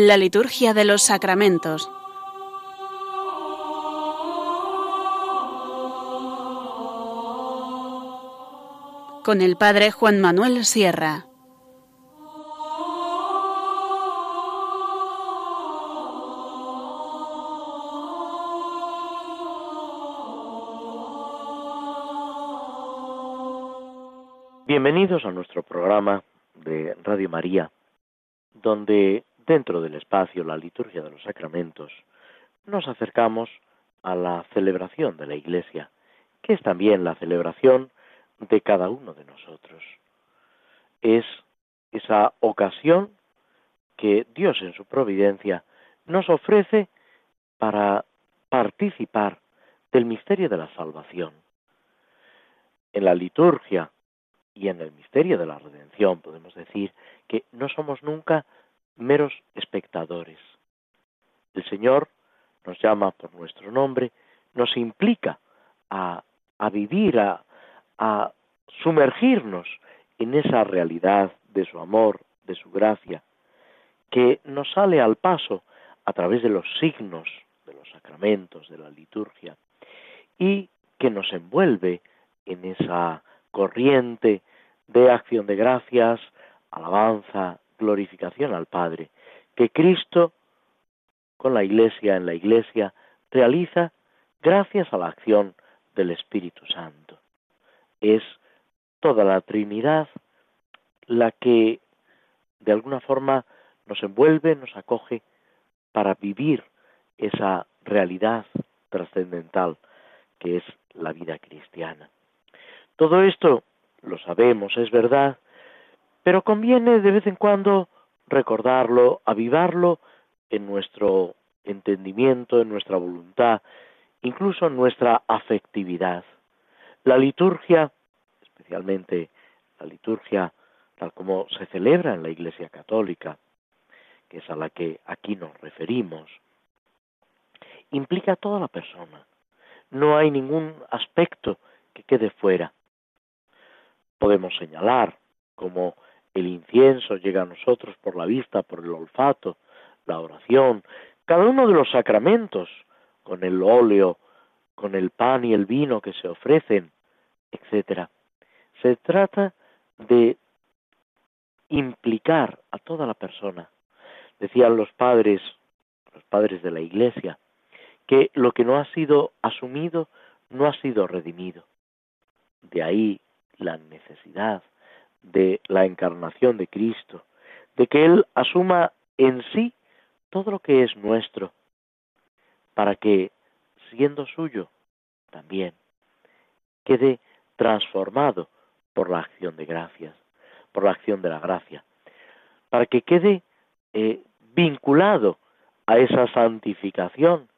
La liturgia de los sacramentos. Con el Padre Juan Manuel Sierra. Bienvenidos a nuestro programa de Radio María, donde dentro del espacio La Liturgia de los Sacramentos nos acercamos a la celebración de la Iglesia, que es también la celebración de cada uno de nosotros. Es esa ocasión que Dios en su providencia nos ofrece para participar del misterio de la salvación. En la liturgia y en el misterio de la redención podemos decir que no somos nunca meros espectadores. El Señor nos llama por nuestro nombre, nos implica a, vivir, a, a sumergirnos en esa realidad de su amor, de su gracia, que nos sale al paso a través de los signos, de los sacramentos, de la liturgia, y que nos envuelve en esa corriente de acción de gracias, alabanza, glorificación al Padre, que Cristo, con la Iglesia, en la Iglesia, realiza gracias a la acción del Espíritu Santo. Es toda la Trinidad la que de alguna forma nos envuelve, nos acoge para vivir esa realidad trascendental que es la vida cristiana. Todo esto lo sabemos, es verdad, pero conviene de vez en cuando recordarlo, avivarlo en nuestro entendimiento, en nuestra voluntad, incluso en nuestra afectividad. La liturgia, especialmente la liturgia tal como se celebra en la Iglesia Católica, que es a la que aquí nos referimos, implica a toda la persona. No hay ningún aspecto que quede fuera podemos señalar como el incienso llega a nosotros por la vista, por el olfato, la oración, cada uno de los sacramentos, con el óleo, con el pan y el vino que se ofrecen, etc. Se trata de implicar a toda la persona. Decían los padres, los padres de la Iglesia, que lo que no ha sido asumido no ha sido redimido. De ahí la necesidad de la encarnación de Cristo, de que Él asuma en sí todo lo que es nuestro, para que, siendo suyo, también quede transformado por la acción de gracias, por la acción de la gracia, para que quede eh, vinculado a esa santificación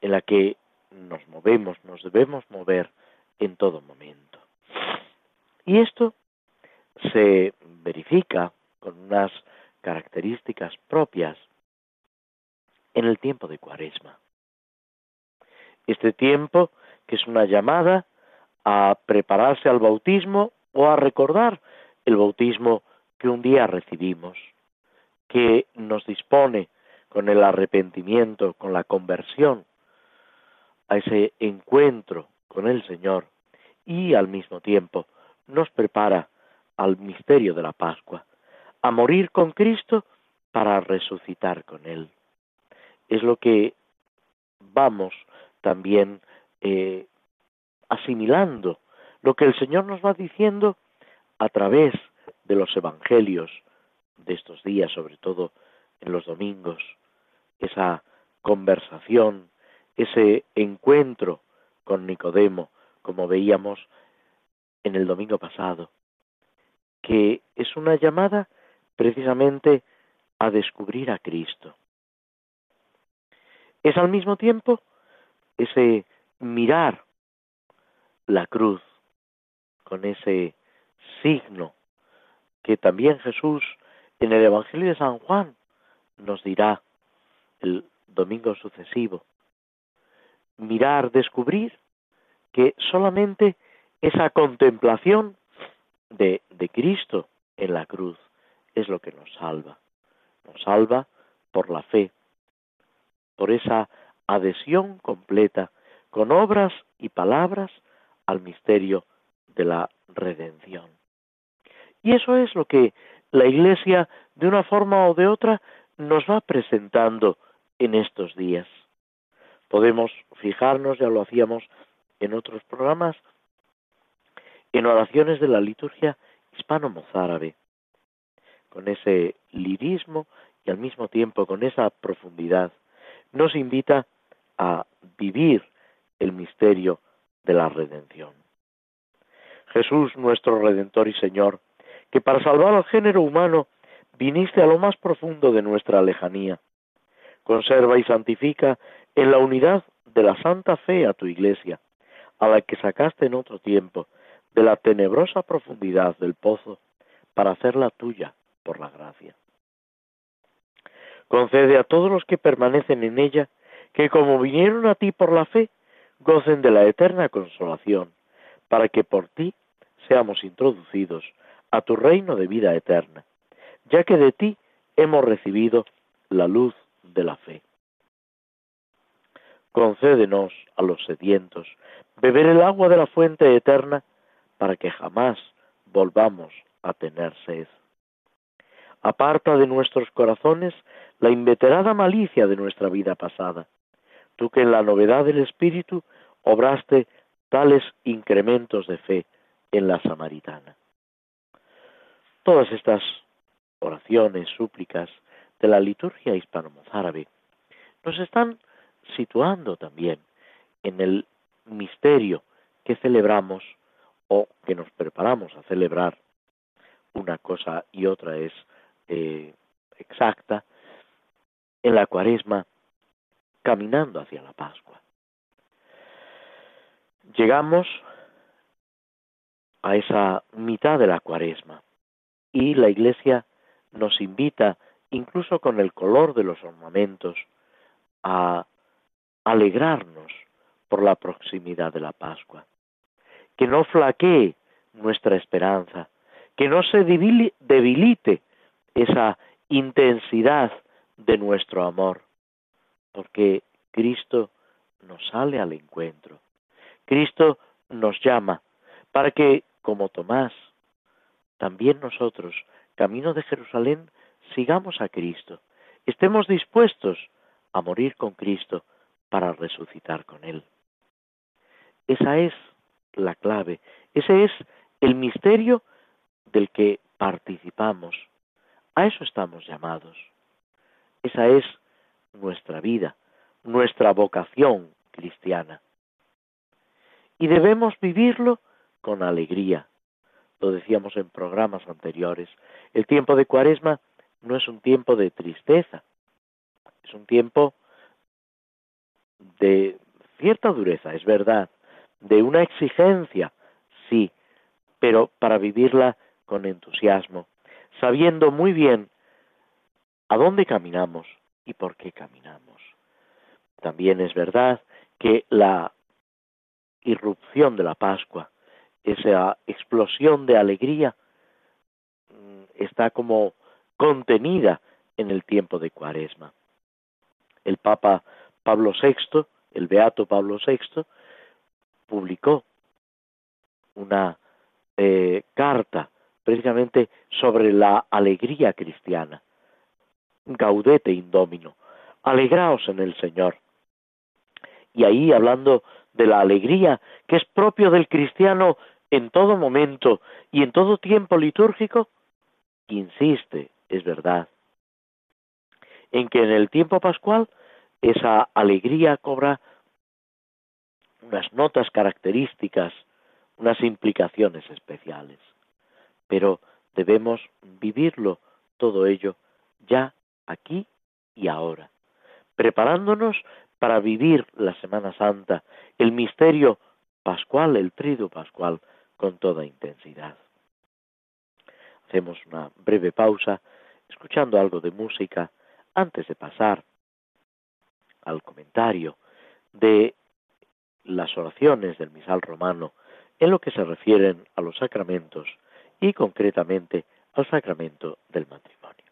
en la que nos movemos, nos debemos mover en todo momento. Y esto se verifica con unas características propias en el tiempo de Cuaresma. Este tiempo que es una llamada a prepararse al bautismo o a recordar el bautismo que un día recibimos, que nos dispone con el arrepentimiento, con la conversión, a ese encuentro con el Señor y al mismo tiempo nos prepara al misterio de la Pascua, a morir con Cristo para resucitar con Él. Es lo que vamos también eh, asimilando, lo que el Señor nos va diciendo a través de los evangelios de estos días, sobre todo en los domingos, esa conversación, ese encuentro con Nicodemo, como veíamos en el domingo pasado, que es una llamada precisamente a descubrir a Cristo. Es al mismo tiempo ese mirar la cruz con ese signo que también Jesús en el Evangelio de San Juan nos dirá el domingo sucesivo. Mirar, descubrir que solamente esa contemplación de, Cristo en la cruz es lo que nos salva. Nos salva por la fe, por esa adhesión completa con obras y palabras al misterio de la redención. Y eso es lo que la Iglesia, de una forma o de otra, nos va presentando en estos días. Podemos fijarnos, ya lo hacíamos en otros programas, en oraciones de la liturgia hispano-mozárabe, con ese lirismo y al mismo tiempo con esa profundidad, nos invita a vivir el misterio de la redención. Jesús, nuestro Redentor y Señor, que para salvar al género humano viniste a lo más profundo de nuestra lejanía, conserva y santifica en la unidad de la santa fe a tu iglesia, a la que sacaste en otro tiempo de la tenebrosa profundidad del pozo para hacerla tuya por la gracia. Concede a todos los que permanecen en ella que como vinieron a ti por la fe, gocen de la eterna consolación, para que por ti seamos introducidos a tu reino de vida eterna, ya que de ti hemos recibido la luz de la fe. Concédenos a los sedientos beber el agua de la fuente eterna para que jamás volvamos a tener sed. Aparta de nuestros corazones la inveterada malicia de nuestra vida pasada, tú que en la novedad del Espíritu obraste tales incrementos de fe en la samaritana. Todas estas oraciones, súplicas de la liturgia hispano-mozárabe nos están situando también en el misterio que celebramos o que nos preparamos a celebrar. Una cosa y otra es eh, exacta. En la cuaresma, caminando hacia la Pascua. Llegamos a esa mitad de la cuaresma y la Iglesia nos invita, incluso con el color de los ornamentos, a alegrarnos por la proximidad de la Pascua. Que no flaquee nuestra esperanza, que no se debilite esa intensidad de nuestro amor, porque Cristo nos sale al encuentro. Cristo nos llama para que, como Tomás, también nosotros, camino de Jerusalén, sigamos a Cristo, estemos dispuestos a morir con Cristo para resucitar con Él. Esa es la clave, ese es el misterio del que participamos. A eso estamos llamados. Esa es nuestra vida, nuestra vocación cristiana. Y debemos vivirlo con alegría. Lo decíamos en programas anteriores. El tiempo de Cuaresma no es un tiempo de tristeza, es un tiempo de cierta dureza, es verdad, de una exigencia, sí, pero para vivirla con entusiasmo, sabiendo muy bien a dónde caminamos y por qué caminamos. También es verdad que la irrupción de la Pascua, esa explosión de alegría, mm, está como contenida en el tiempo de Cuaresma. El Papa Pablo VI, el Beato Pablo VI, publicó una eh, carta precisamente sobre la alegría cristiana. Gaudete indomino, alegraos en el Señor. Y ahí hablando de la alegría que es propio del cristiano en todo momento y en todo tiempo litúrgico, insiste, es verdad, en que en el tiempo pascual esa alegría cobra unas notas características, unas implicaciones especiales. Pero debemos vivirlo todo ello ya aquí y ahora, preparándonos para vivir la Semana Santa, el misterio pascual, el trido pascual, con toda intensidad. Hacemos una breve pausa, escuchando algo de música, antes de pasar al comentario de las oraciones del misal romano en lo que se refieren a los sacramentos y concretamente al sacramento del matrimonio.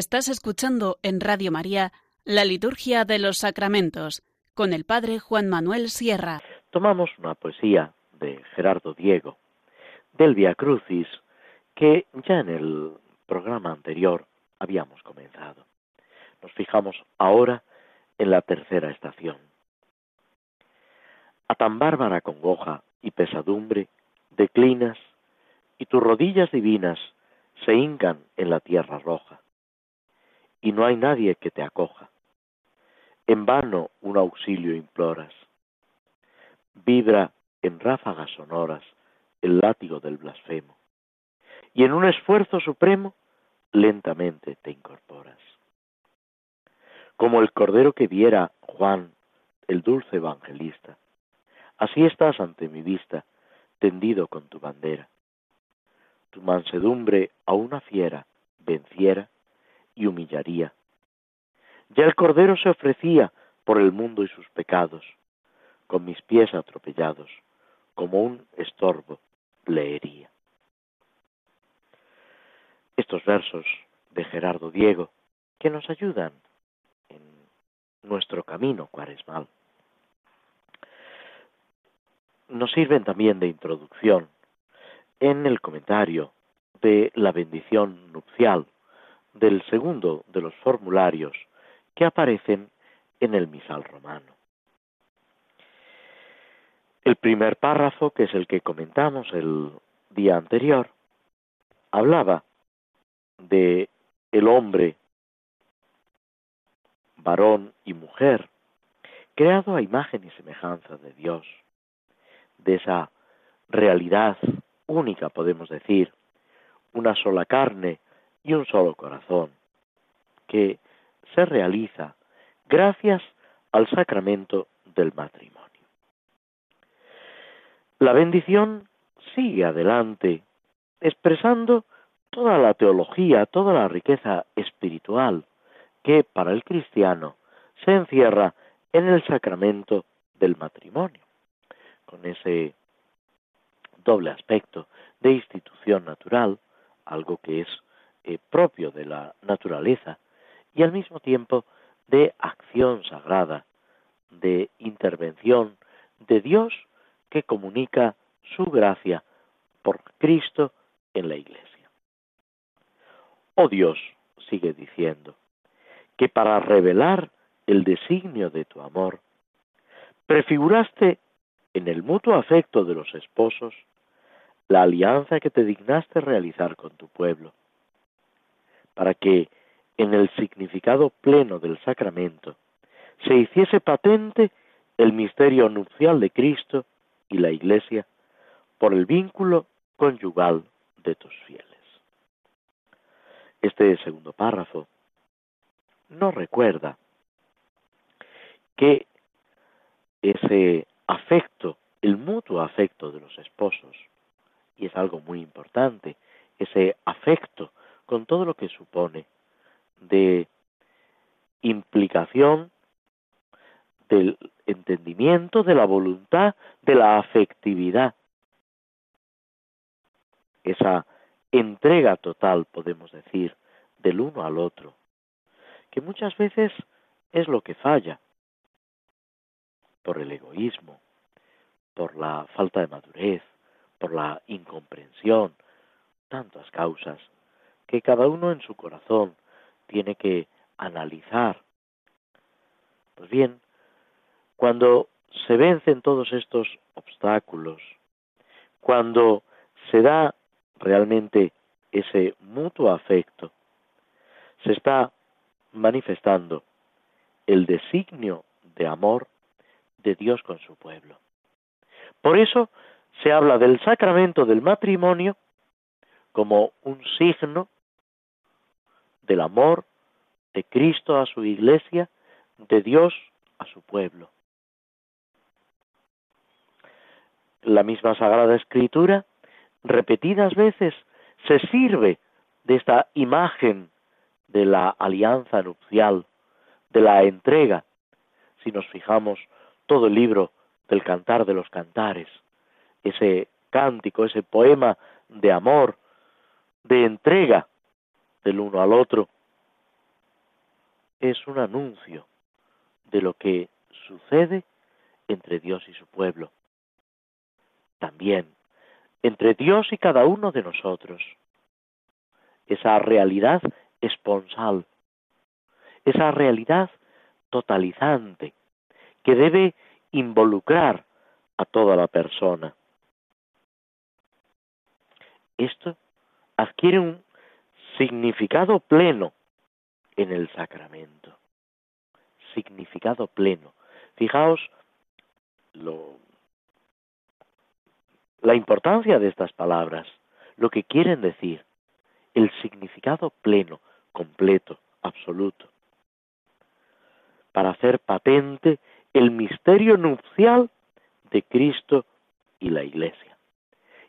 Estás escuchando en Radio María la Liturgia de los Sacramentos con el Padre Juan Manuel Sierra. Tomamos una poesía de Gerardo Diego, del Via Crucis, que ya en el programa anterior habíamos comenzado. Nos fijamos ahora en la tercera estación. A tan bárbara congoja y pesadumbre declinas y tus rodillas divinas se hincan en la tierra roja y no hay nadie que te acoja. En vano un auxilio imploras. Vibra en ráfagas sonoras el látigo del blasfemo. Y en un esfuerzo supremo lentamente te incorporas. Como el cordero que viera Juan, el dulce evangelista, así estás ante mi vista, tendido con tu bandera. Tu mansedumbre a una fiera venciera y humillaría. Ya el Cordero se ofrecía por el mundo y sus pecados, con mis pies atropellados, como un estorbo leería. Estos versos de Gerardo Diego que nos ayudan en nuestro camino cuaresmal nos sirven también de introducción en el comentario de la bendición nupcial del segundo de los formularios que aparecen en el misal romano. El primer párrafo, que es el que comentamos el día anterior, hablaba de el hombre, varón y mujer, creado a imagen y semejanza de Dios, de esa realidad única, podemos decir, una sola carne y un solo corazón, que se realiza gracias al sacramento del matrimonio. La bendición sigue adelante, expresando toda la teología, toda la riqueza espiritual que para el cristiano se encierra en el sacramento del matrimonio, con ese doble aspecto de institución natural, algo que es eh, propio de la naturaleza y al mismo tiempo de acción sagrada, de intervención de Dios que comunica su gracia por Cristo en la Iglesia. Oh Dios, sigue diciendo, que para revelar el designio de tu amor, prefiguraste en el mutuo afecto de los esposos la alianza que te dignaste realizar con tu pueblo para que en el significado pleno del sacramento se hiciese patente el misterio nupcial de Cristo y la Iglesia por el vínculo conyugal de tus fieles. Este segundo párrafo nos recuerda que ese afecto, el mutuo afecto de los esposos, y es algo muy importante, ese afecto con todo lo que supone de implicación del entendimiento, de la voluntad, de la afectividad. Esa entrega total, podemos decir, del uno al otro, que muchas veces es lo que falla por el egoísmo, por la falta de madurez, por la incomprensión, tantas causas que cada uno en su corazón tiene que analizar. Pues bien, cuando se vencen todos estos obstáculos, cuando se da realmente ese mutuo afecto, se está manifestando el designio de amor de Dios con su pueblo. Por eso se habla del sacramento del matrimonio como un signo del amor de Cristo a su iglesia, de Dios a su pueblo. La misma Sagrada Escritura, repetidas veces, se sirve de esta imagen de la alianza nupcial, de la entrega. Si nos fijamos, todo el libro del Cantar de los Cantares, ese cántico, ese poema de amor, de entrega del uno al otro, es un anuncio de lo que sucede entre Dios y su pueblo. También entre Dios y cada uno de nosotros. Esa realidad esponsal, esa realidad totalizante que debe involucrar a toda la persona. Esto adquiere un significado pleno en el sacramento. Significado pleno. Fijaos lo, la importancia de estas palabras, lo que quieren decir, el significado pleno, completo, absoluto, para hacer patente el misterio nupcial de Cristo y la Iglesia.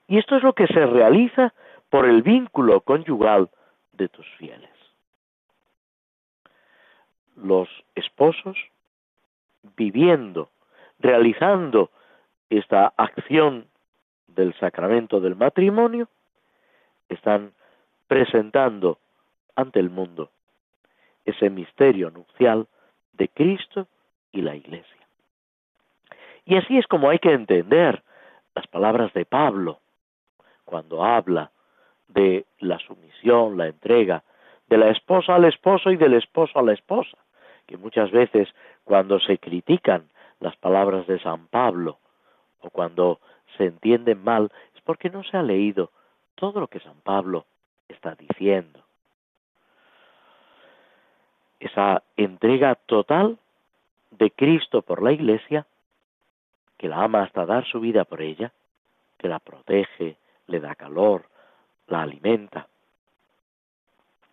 Y esto es lo que se realiza por el vínculo conyugal de tus fieles. Los esposos, viviendo, realizando esta acción del sacramento del matrimonio, están presentando ante el mundo ese misterio nupcial de Cristo y la Iglesia. Y así es como hay que entender las palabras de Pablo cuando habla de la sumisión, la entrega, de la esposa al esposo y del esposo a la esposa, que muchas veces cuando se critican las palabras de San Pablo o cuando se entienden mal es porque no se ha leído todo lo que San Pablo está diciendo. Esa entrega total de Cristo por la Iglesia, que la ama hasta dar su vida por ella, que la protege, le da calor, la alimenta,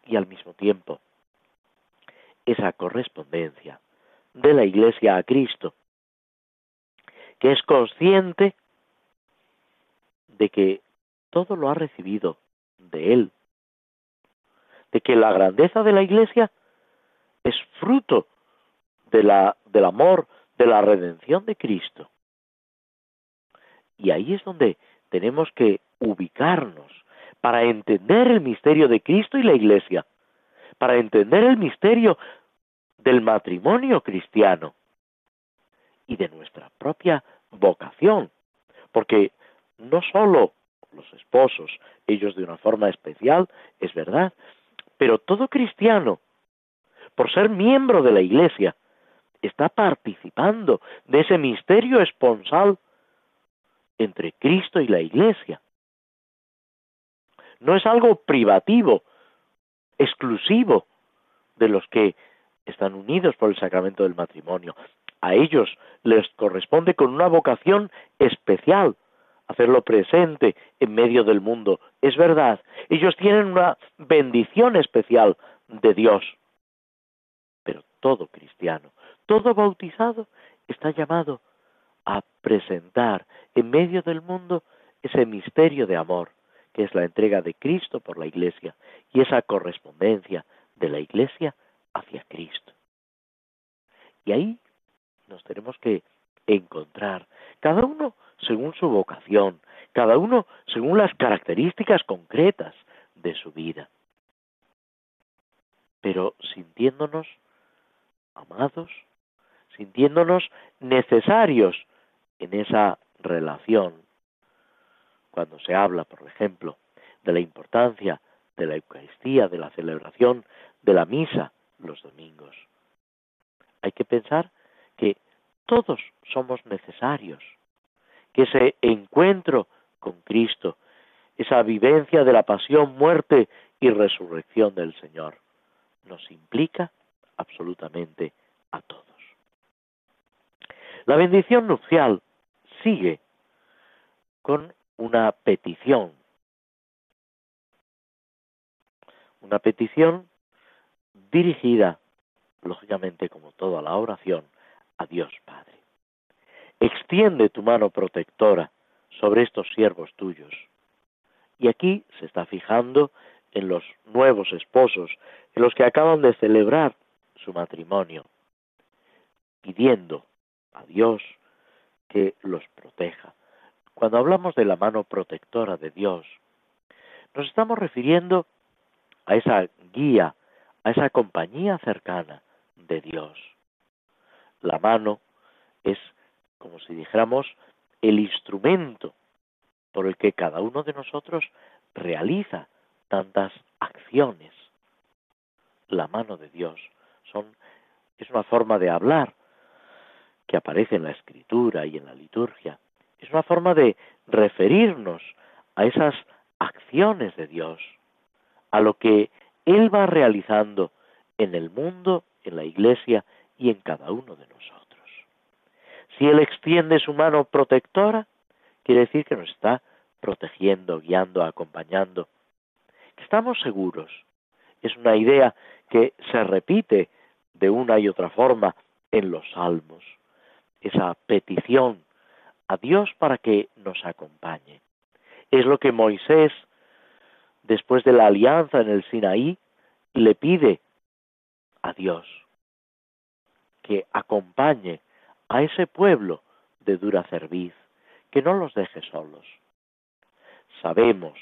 y al mismo tiempo esa correspondencia de la Iglesia a Cristo, que es consciente de que todo lo ha recibido de Él, de que la grandeza de la Iglesia es fruto del amor, de la redención de Cristo. Y ahí es donde tenemos que ubicarnos para entender el misterio de Cristo y la Iglesia, para entender el misterio del matrimonio cristiano y de nuestra propia vocación, porque no sólo los esposos, ellos de una forma especial, es verdad, pero todo cristiano, por ser miembro de la Iglesia, está participando de ese misterio esponsal entre Cristo y la Iglesia. No es algo privativo, exclusivo de los que están unidos por el sacramento del matrimonio. A ellos les corresponde con una vocación especial hacerlo presente en medio del mundo. Es verdad, ellos tienen una bendición especial de Dios. Pero todo cristiano, todo bautizado está llamado a presentar en medio del mundo ese misterio de amor, es la entrega de Cristo por la Iglesia y esa correspondencia de la Iglesia hacia Cristo. Y ahí nos tenemos que encontrar, cada uno según su vocación, cada uno según las características concretas de su vida. Pero sintiéndonos amados, sintiéndonos necesarios en esa relación. Cuando se habla, por ejemplo, de la importancia de la Eucaristía, de la celebración de la misa los domingos. Hay que pensar que todos somos necesarios que ese encuentro con Cristo, esa vivencia de la pasión, muerte y resurrección del Señor, nos implica absolutamente a todos. La bendición nupcial sigue con una petición, una petición dirigida, lógicamente como toda la oración, a Dios Padre. Extiende tu mano protectora sobre estos siervos tuyos. Y aquí se está fijando en los nuevos esposos, en los que acaban de celebrar su matrimonio, pidiendo a Dios que los proteja. Cuando hablamos de la mano protectora de Dios, nos estamos refiriendo a esa guía, a esa compañía cercana de Dios. La mano es, como si dijéramos, el instrumento por el que cada uno de nosotros realiza tantas acciones. La mano de Dios es una forma de hablar que aparece en la escritura y en la liturgia. Es una forma de referirnos a esas acciones de Dios, a lo que Él va realizando en el mundo, en la iglesia y en cada uno de nosotros. Si Él extiende su mano protectora, quiere decir que nos está protegiendo, guiando, acompañando. Estamos seguros. Es una idea que se repite de una y otra forma en los salmos. Esa petición a Dios para que nos acompañe. Es lo que Moisés, después de la alianza en el Sinaí, le pide a Dios, que acompañe a ese pueblo de dura cerviz, que no los deje solos. Sabemos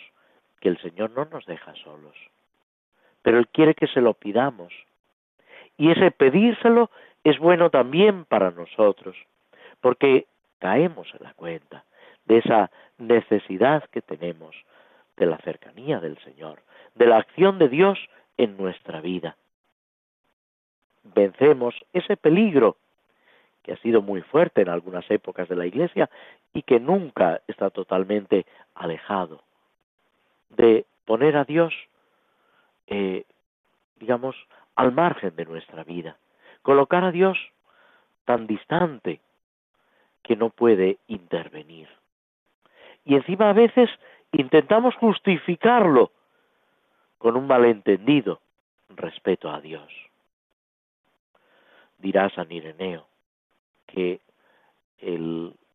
que el Señor no nos deja solos, pero Él quiere que se lo pidamos. Y ese pedírselo es bueno también para nosotros, porque caemos en la cuenta de esa necesidad que tenemos de la cercanía del Señor, de la acción de Dios en nuestra vida. Vencemos ese peligro que ha sido muy fuerte en algunas épocas de la Iglesia y que nunca está totalmente alejado, de poner a Dios, eh, digamos, al margen de nuestra vida, colocar a Dios tan distante que no puede intervenir. Y encima a veces intentamos justificarlo con un malentendido respeto a Dios. Dirá San Ireneo, que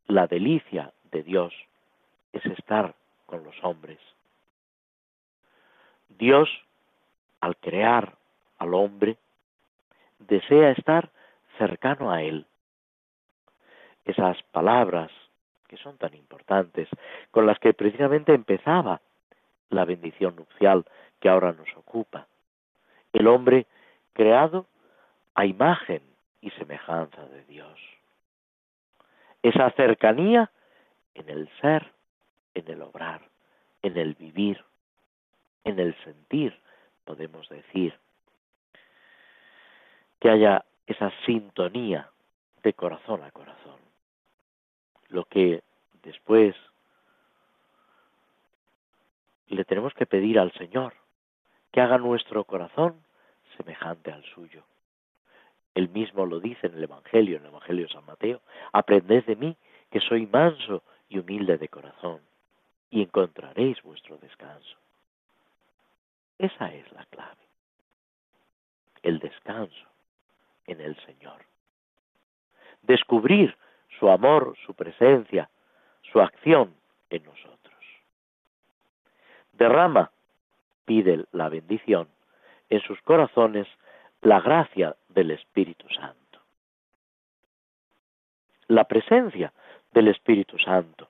la delicia de Dios es estar con los hombres. Dios, al crear al hombre, desea estar cercano a él. Esas palabras que son tan importantes, con las que precisamente empezaba la bendición nupcial que ahora nos ocupa. El hombre creado a imagen y semejanza de Dios esa cercanía en el ser, en el obrar, en el vivir, en el sentir, podemos decir. Que haya esa sintonía de corazón a corazón. Lo que después le tenemos que pedir al Señor, que haga nuestro corazón semejante al suyo. Él mismo lo dice en el Evangelio, en el Evangelio de San Mateo, aprended de mí que soy manso y humilde de corazón, y encontraréis vuestro descanso. Esa es la clave. El descanso en el Señor. Descubrir su amor, su presencia, su acción en nosotros. Derrama, pide la bendición en sus corazones la gracia del Espíritu Santo. La presencia del Espíritu Santo,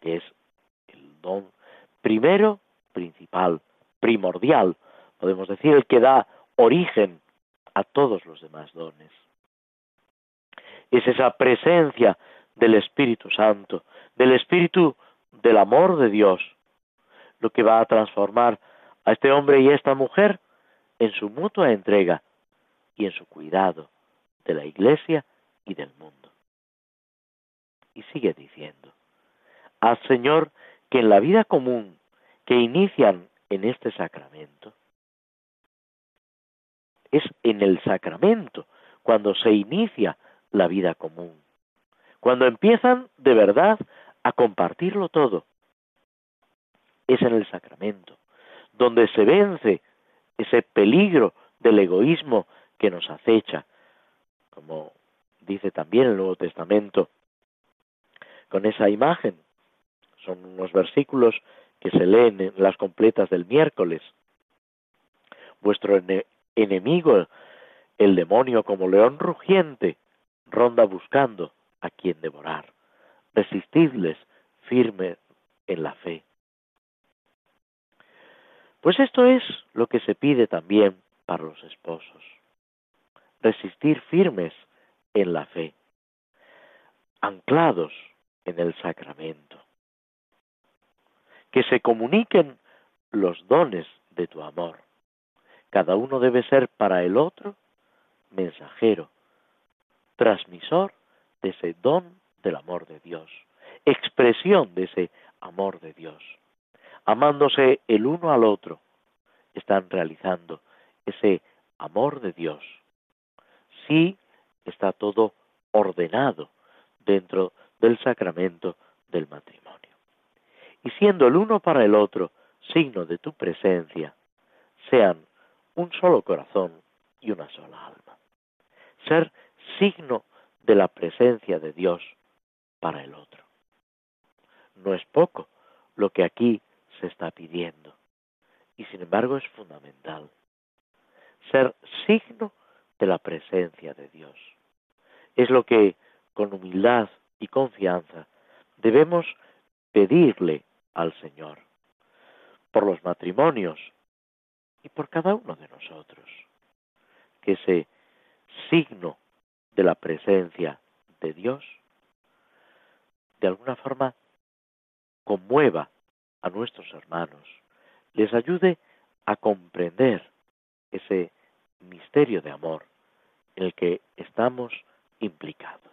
que es el don primero, principal, primordial, podemos decir, el que da origen a todos los demás dones. Es esa presencia del Espíritu Santo, del Espíritu del amor de Dios, lo que va a transformar a este hombre y a esta mujer en su mutua entrega y en su cuidado de la Iglesia y del mundo. Y sigue diciendo, al Señor que en la vida común que inician en este sacramento, es en el sacramento cuando se inicia la vida común, cuando empiezan de verdad a compartirlo todo. Es en el sacramento, donde se vence ese peligro del egoísmo que nos acecha, como dice también el Nuevo Testamento, con esa imagen. Son unos versículos que se leen en las completas del miércoles. Vuestro enemigo, el demonio como león rugiente, ronda buscando a quien devorar. Resistidles firme en la fe. Pues esto es lo que se pide también para los esposos resistir firmes en la fe, anclados en el sacramento. Que se comuniquen los dones de tu amor. Cada uno debe ser para el otro mensajero, transmisor de ese don del amor de Dios, expresión de ese amor de Dios. Amándose el uno al otro, están realizando ese amor de Dios. Sí está todo ordenado dentro del sacramento del matrimonio. Y siendo el uno para el otro signo de tu presencia, sean un solo corazón y una sola alma. Ser signo de la presencia de Dios para el otro. No es poco lo que aquí se está pidiendo y sin embargo es fundamental. Ser signo de la presencia de Dios. Es lo que con humildad y confianza debemos pedirle al Señor por los matrimonios y por cada uno de nosotros. Que ese signo la presencia de Dios de alguna forma conmueva a nuestros hermanos, les ayude a comprender ese misterio de amor en el que estamos implicados.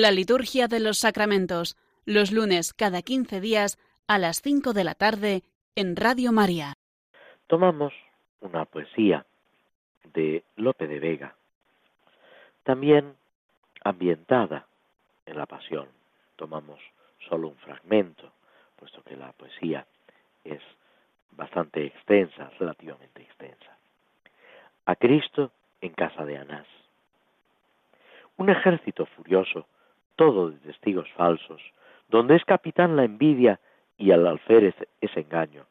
La liturgia de los sacramentos, los lunes cada 15 días a las 5 de la tarde en Radio María. Tomamos una poesía de Lope de Vega, también ambientada en la pasión. Tomamos solo un fragmento, puesto que la poesía es bastante extensa, relativamente extensa. A Cristo en casa de Anás. Un ejército furioso todo de testigos falsos, donde es capitán la envidia y al alférez es engaño,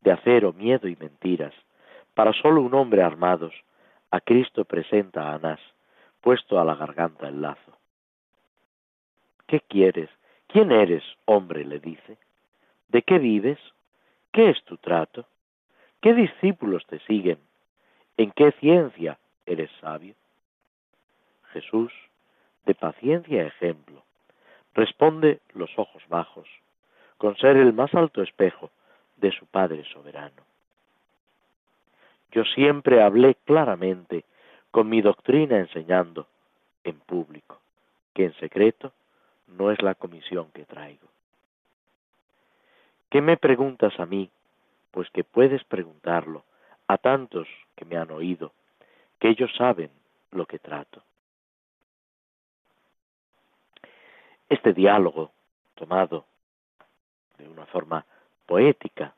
de acero, miedo y mentiras, para solo un hombre armados, a Cristo presenta a Anás, puesto a la garganta el lazo. ¿Qué quieres? ¿Quién eres, hombre? le dice. ¿De qué vives? ¿Qué es tu trato? ¿Qué discípulos te siguen? ¿En qué ciencia eres sabio? Jesús, de paciencia ejemplo, responde los ojos bajos, con ser el más alto espejo de su Padre soberano. Yo siempre hablé claramente con mi doctrina enseñando en público, que en secreto no es la comisión que traigo. ¿Qué me preguntas a mí? Pues que puedes preguntarlo a tantos que me han oído, que ellos saben lo que trato. Este diálogo, tomado de una forma poética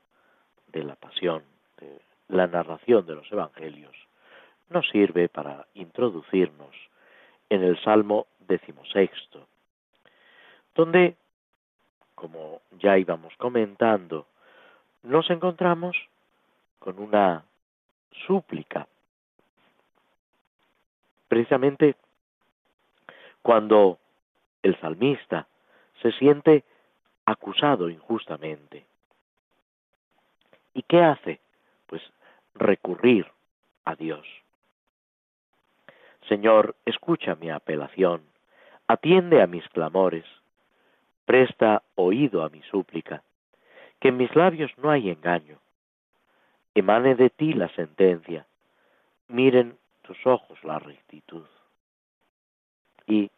de la pasión, de la narración de los evangelios, nos sirve para introducirnos en el Salmo decimosexto, donde, como ya íbamos comentando, nos encontramos con una súplica. Precisamente cuando el salmista se siente acusado injustamente. ¿Y qué hace? Pues recurrir a Dios. Señor, escucha mi apelación, atiende a mis clamores, Presta oído a mi súplica, que en mis labios no hay engaño. Emane de ti la sentencia, miren tus ojos la rectitud. Y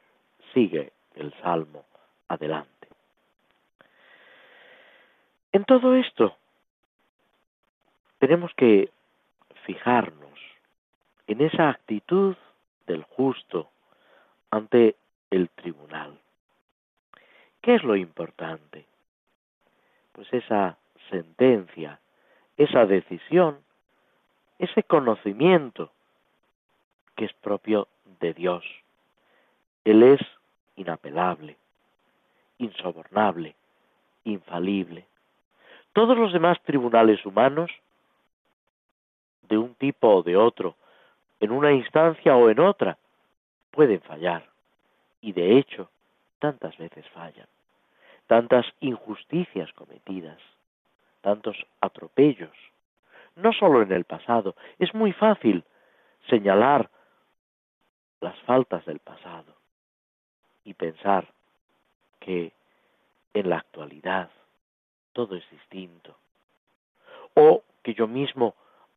sigue el salmo adelante. En todo esto tenemos que fijarnos en esa actitud del justo ante el tribunal. ¿Qué es lo importante? Pues esa sentencia, esa decisión, ese conocimiento que es propio de Dios. Él es inapelable, insobornable, infalible. Todos los demás tribunales humanos, de un tipo o de otro, en una instancia o en otra, pueden fallar. Y de hecho, tantas veces fallan, tantas injusticias cometidas, tantos atropellos, no solo en el pasado, es muy fácil señalar las faltas del pasado y pensar que en la actualidad todo es distinto, o que yo mismo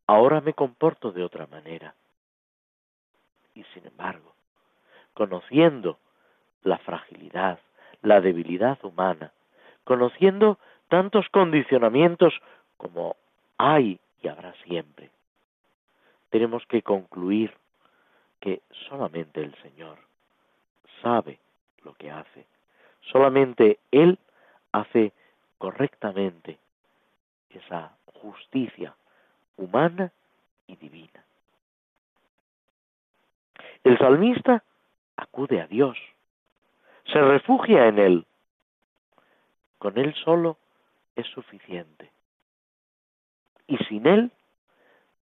ahora me comporto de otra manera. Y sin embargo, conociendo la fragilidad, la debilidad humana, conociendo tantos condicionamientos como hay y habrá siempre. Tenemos que concluir que solamente el Señor sabe lo que hace. Solamente Él hace correctamente esa justicia humana y divina. El salmista acude a Dios se refugia en Él. Con Él solo es suficiente. Y sin Él,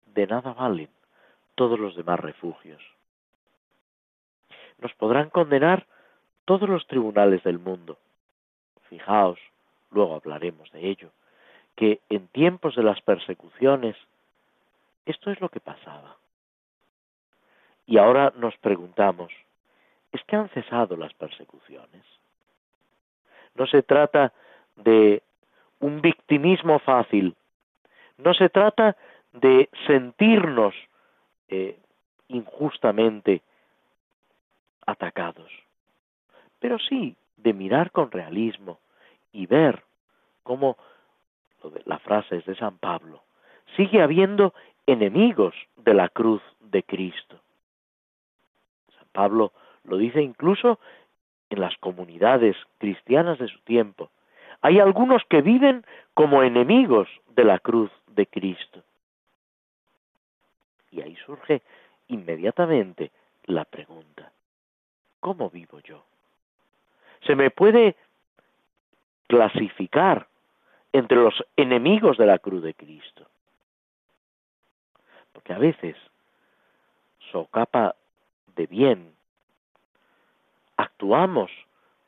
de nada valen todos los demás refugios. Nos podrán condenar todos los tribunales del mundo. Fijaos, luego hablaremos de ello, que en tiempos de las persecuciones esto es lo que pasaba. Y ahora nos preguntamos, es que han cesado las persecuciones. No se trata de un victimismo fácil, no se trata de sentirnos eh, injustamente atacados, pero sí de mirar con realismo y ver cómo, la frase es de San Pablo, sigue habiendo enemigos de la cruz de Cristo. San Pablo lo dice incluso en las comunidades cristianas de su tiempo. Hay algunos que viven como enemigos de la cruz de Cristo. Y ahí surge inmediatamente la pregunta, ¿cómo vivo yo? Se me puede clasificar entre los enemigos de la cruz de Cristo. Porque a veces socapa de bien actuamos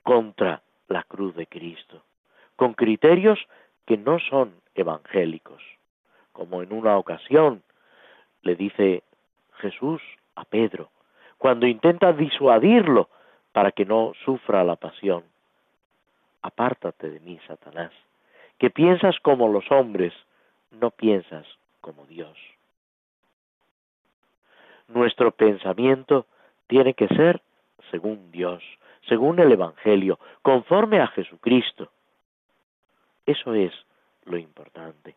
contra la cruz de Cristo, con criterios que no son evangélicos, como en una ocasión le dice Jesús a Pedro, cuando intenta disuadirlo para que no sufra la pasión. Apártate de mí, Satanás, que piensas como los hombres, no piensas como Dios. Nuestro pensamiento tiene que ser según Dios, según el Evangelio, conforme a Jesucristo. Eso es lo importante.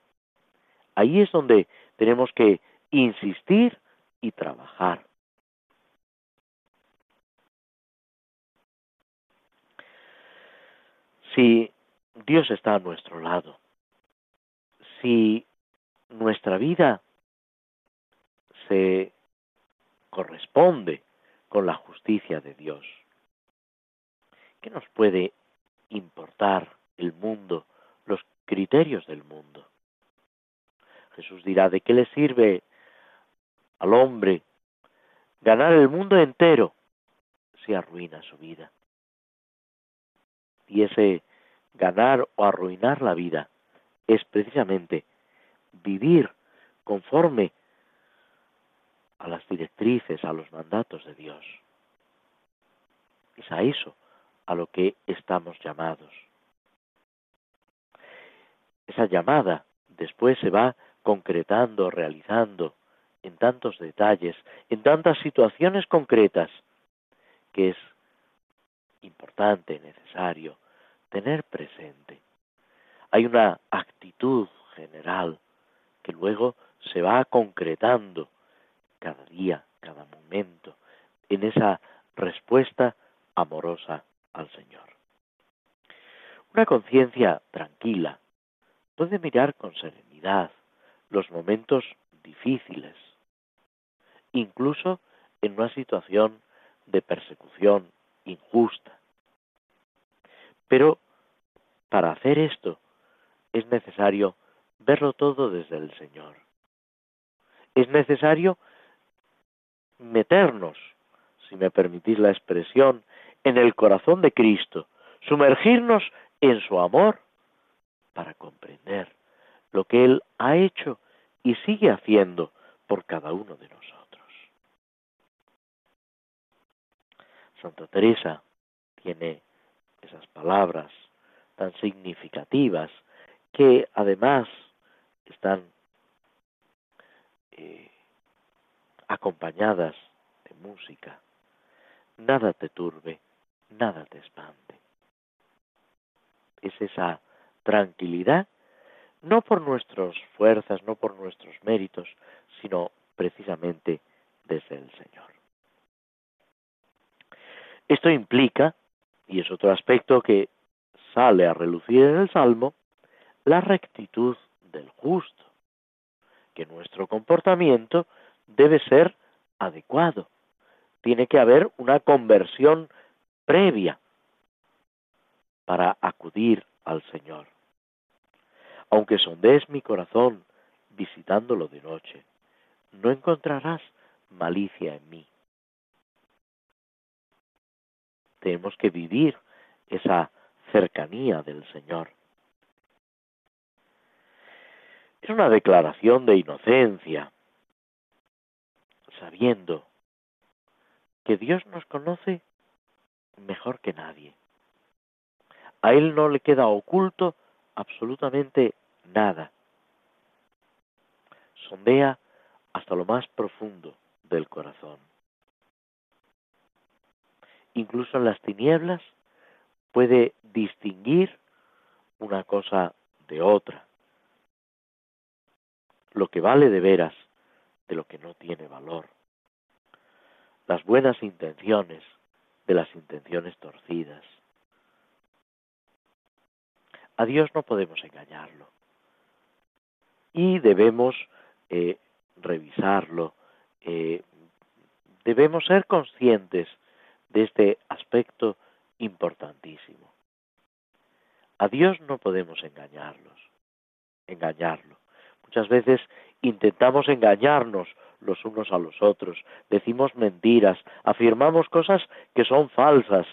Ahí es donde tenemos que insistir y trabajar. Si Dios está a nuestro lado, si nuestra vida se corresponde con la justicia de Dios, ¿qué nos puede importar el mundo, los criterios del mundo? Jesús dirá, ¿de qué le sirve al hombre ganar el mundo entero si arruina su vida? Y ese ganar o arruinar la vida es precisamente vivir conforme a las directrices, a los mandatos de Dios. Es a eso a lo que estamos llamados. Esa llamada después se va concretando, realizando en tantos detalles, en tantas situaciones concretas, que es importante, necesario tener presente. Hay una actitud general que luego se va concretando cada día, cada momento, en esa respuesta amorosa al Señor. Una conciencia tranquila puede mirar con serenidad los momentos difíciles, incluso en una situación de persecución injusta. Pero para hacer esto es necesario verlo todo desde el Señor. Es necesario meternos, si me permitís la expresión, en el corazón de Cristo, sumergirnos en su amor para comprender lo que Él ha hecho y sigue haciendo por cada uno de nosotros. Santa Teresa tiene esas palabras tan significativas que además están eh, acompañadas de música. Nada te turbe, nada te espante. Es esa tranquilidad, no por nuestras fuerzas, no por nuestros méritos, sino precisamente desde el Señor. Esto implica, y es otro aspecto que sale a relucir en el Salmo, la rectitud del justo, que nuestro comportamiento debe ser adecuado. Tiene que haber una conversión previa para acudir al Señor. Aunque sondees mi corazón visitándolo de noche, no encontrarás malicia en mí. Tenemos que vivir esa cercanía del Señor. Es una declaración de inocencia, sabiendo que Dios nos conoce mejor que nadie. A Él no le queda oculto absolutamente nada. Sondea hasta lo más profundo del corazón. Incluso en las tinieblas puede distinguir una cosa de otra. Lo que vale de veras de lo que no tiene valor. Las buenas intenciones de las intenciones torcidas. A Dios no podemos engañarlo. Y debemos eh, revisarlo. Eh, debemos ser conscientes de este aspecto importantísimo. A Dios no podemos engañarlos. engañarlo. Muchas veces intentamos engañarnos los unos a los otros, decimos mentiras, afirmamos cosas que son falsas,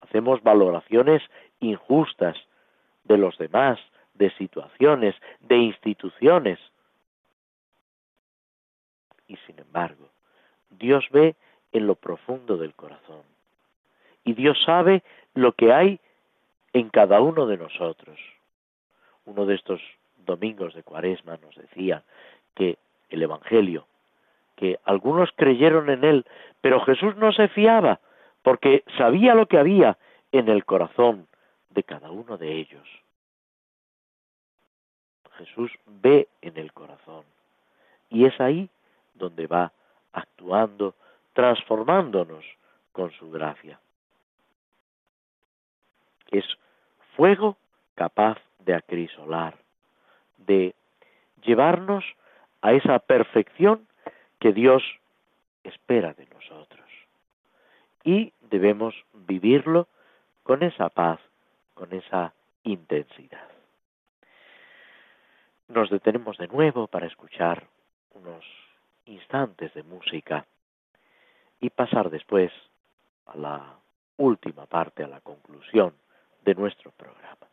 hacemos valoraciones injustas de los demás, de situaciones, de instituciones. Y sin embargo, Dios ve en lo profundo del corazón. Y Dios sabe lo que hay en cada uno de nosotros. Uno de estos domingos de Cuaresma nos decía que el Evangelio, que algunos creyeron en él, pero Jesús no se fiaba, porque sabía lo que había en el corazón de cada uno de ellos. Jesús ve en el corazón y es ahí donde va actuando, transformándonos con su gracia. Es fuego capaz de acrisolar, de llevarnos a esa perfección que Dios espera de nosotros. Y debemos vivirlo con esa paz, con esa intensidad. Nos detenemos de nuevo para escuchar unos instantes de música y pasar después a la última parte, a la conclusión de nuestro programa.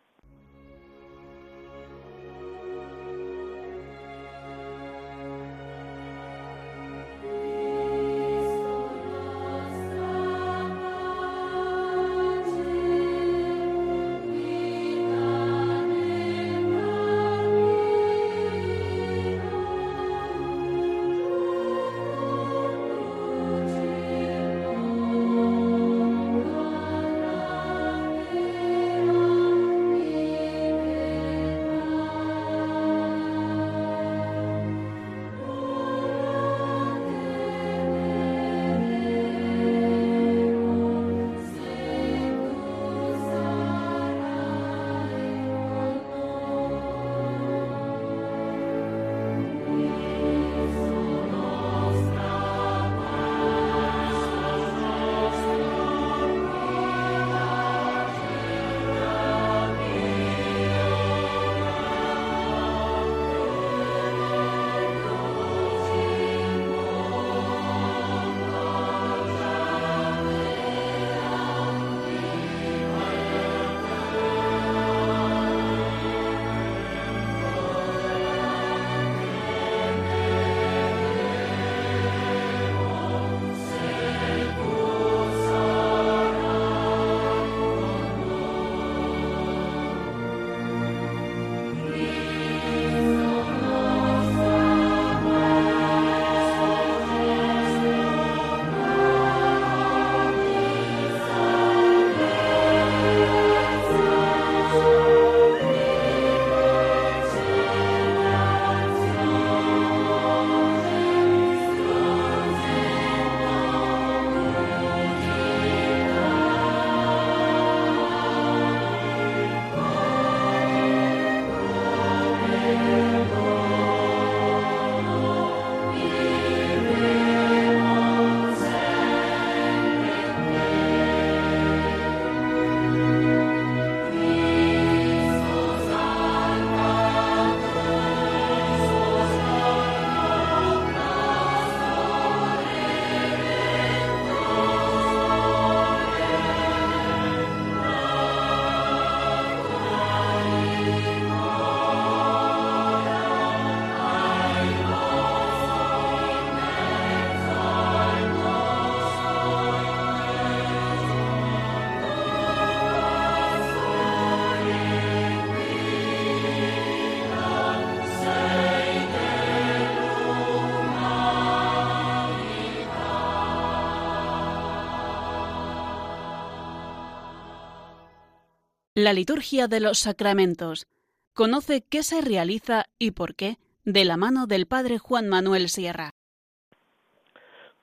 La liturgia de los sacramentos. Conoce qué se realiza y por qué de la mano del Padre Juan Manuel Sierra.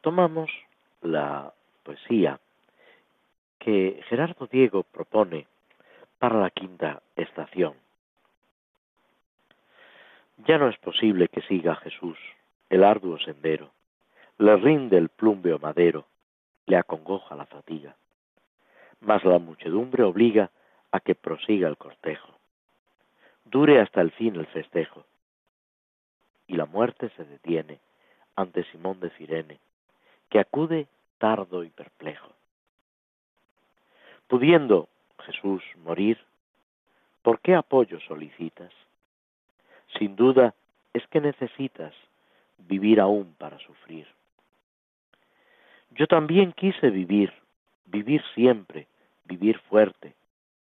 Tomamos la poesía que Gerardo Diego propone para la quinta estación. Ya no es posible que siga Jesús el arduo sendero, le rinde el plumbeo madero, le acongoja la fatiga. Mas la muchedumbre obliga a que prosiga el cortejo. dure hasta el fin el festejo. Y la muerte se detiene ante Simón de Cirene, que acude tardo y perplejo. Pudiendo Jesús morir, ¿por qué apoyo solicitas? Sin duda es que necesitas vivir aún para sufrir. Yo también quise vivir, vivir siempre, vivir fuerte,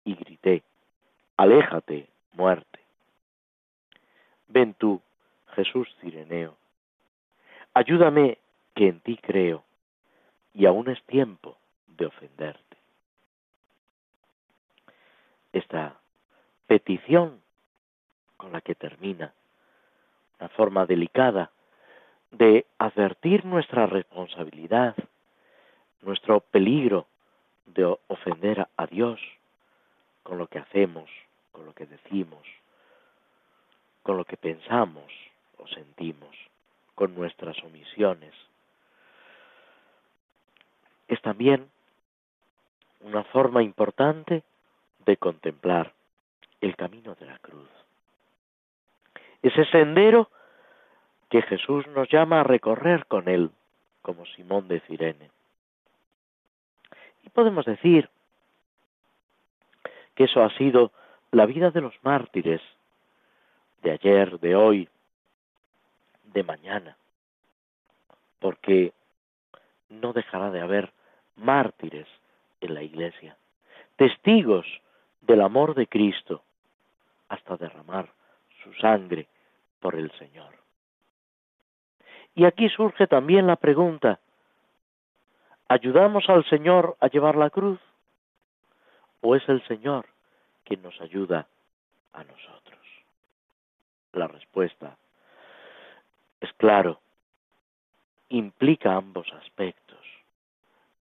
y grité, aléjate, muerte. Ven tú, Jesús Cireneo, ayúdame que en ti creo, y aún es tiempo de ofenderte. Esta petición con la que termina, una forma delicada de advertir nuestra responsabilidad, nuestro peligro de ofender a Dios con lo que hacemos, con lo que decimos, con lo que pensamos o sentimos, con nuestras omisiones. Es también una forma importante de contemplar el camino de la cruz. Ese sendero que Jesús nos llama a recorrer con él, como Simón de Cirene. Y podemos decir que eso ha sido la vida de los mártires de ayer, de hoy, de mañana, porque no dejará de haber mártires en la iglesia, testigos del amor de Cristo hasta derramar su sangre por el Señor. Y aquí surge también la pregunta, ¿ayudamos al Señor a llevar la cruz? ¿O es el Señor quien nos ayuda a nosotros? La respuesta es claro, implica ambos aspectos.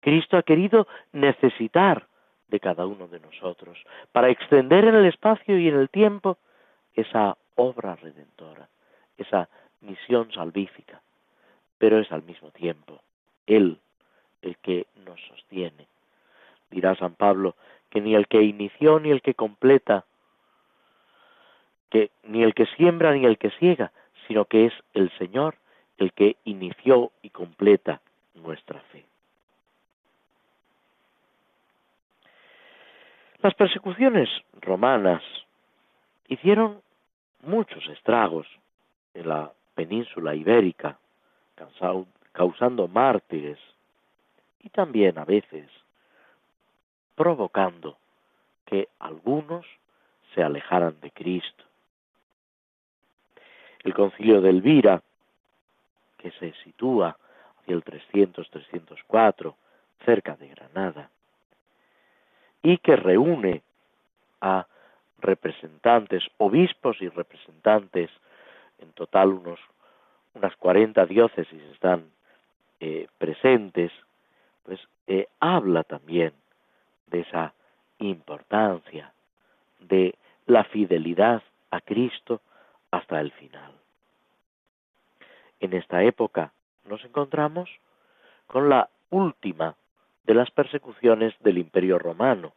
Cristo ha querido necesitar de cada uno de nosotros para extender en el espacio y en el tiempo esa obra redentora, esa misión salvífica pero es al mismo tiempo Él el que nos sostiene. Dirá San Pablo que ni el que inició ni el que completa, que ni el que siembra ni el que ciega, sino que es el Señor el que inició y completa nuestra fe. Las persecuciones romanas hicieron muchos estragos en la península ibérica, causando mártires y también a veces provocando que algunos se alejaran de Cristo. El concilio de Elvira, que se sitúa hacia el 300-304, cerca de Granada, y que reúne a representantes, obispos y representantes, en total unos unas 40 diócesis están eh, presentes, pues eh, habla también de esa importancia de la fidelidad a Cristo hasta el final. En esta época nos encontramos con la última de las persecuciones del Imperio Romano,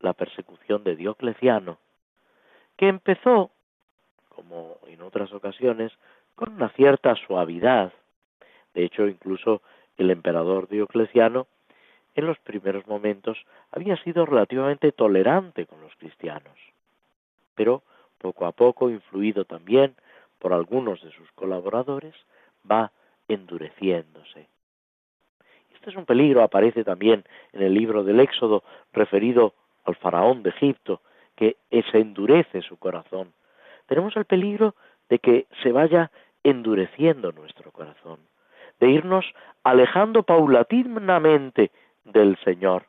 la persecución de Diocleciano, que empezó, como en otras ocasiones, con una cierta suavidad. De hecho, incluso el emperador Diocleciano en los primeros momentos había sido relativamente tolerante con los cristianos, pero poco a poco, influido también por algunos de sus colaboradores, va endureciéndose. Este es un peligro, aparece también en el libro del Éxodo referido al faraón de Egipto, que se endurece su corazón. Tenemos el peligro de que se vaya endureciendo nuestro corazón, de irnos alejando paulatinamente del Señor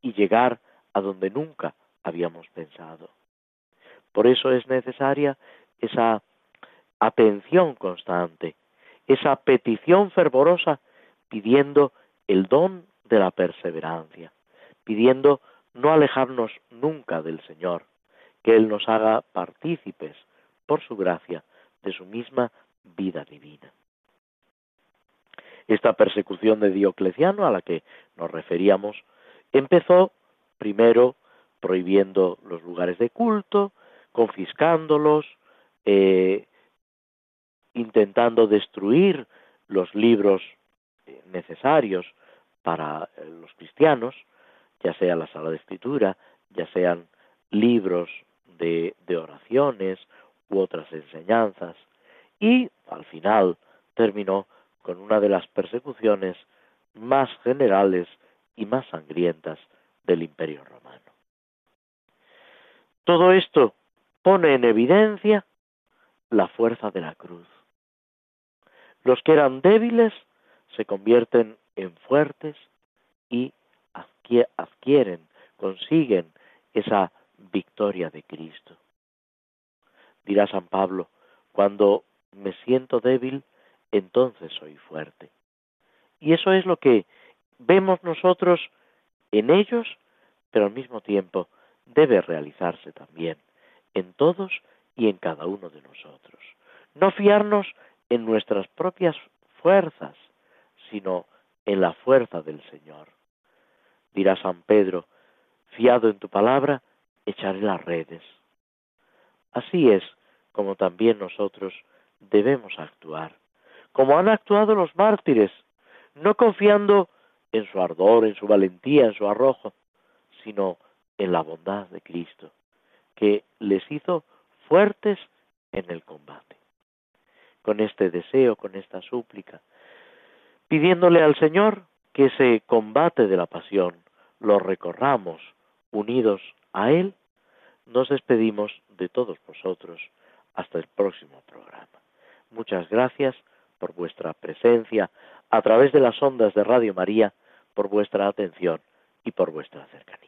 y llegar a donde nunca habíamos pensado. Por eso es necesaria esa atención constante, esa petición fervorosa pidiendo el don de la perseverancia, pidiendo no alejarnos nunca del Señor, que Él nos haga partícipes, por su gracia, de su misma vida divina. Esta persecución de Diocleciano a la que nos referíamos empezó primero prohibiendo los lugares de culto, confiscándolos, eh, intentando destruir los libros eh, necesarios para eh, los cristianos, ya sea la sala de escritura, ya sean libros de, de oraciones u otras enseñanzas, y al final terminó con una de las persecuciones más generales y más sangrientas del Imperio Romano. Todo esto pone en evidencia la fuerza de la cruz. Los que eran débiles se convierten en fuertes y adquieren, consiguen esa victoria de Cristo. Dirá San Pablo, cuando me siento débil, entonces soy fuerte. Y eso es lo que vemos nosotros en ellos, pero al mismo tiempo debe realizarse también en todos y en cada uno de nosotros. No fiarnos en nuestras propias fuerzas, sino en la fuerza del Señor. Dirá San Pedro, fiado en tu palabra, echaré las redes. Así es como también nosotros debemos actuar, como han actuado los mártires, no confiando en su ardor, en su valentía, en su arrojo, sino en la bondad de Cristo, que les hizo fuertes en el combate. Con este deseo, con esta súplica, pidiéndole al Señor que ese combate de la pasión lo recorramos unidos a Él, nos despedimos de todos vosotros hasta el próximo programa. Muchas gracias por vuestra presencia a través de las ondas de Radio María, por vuestra atención y por vuestra cercanía.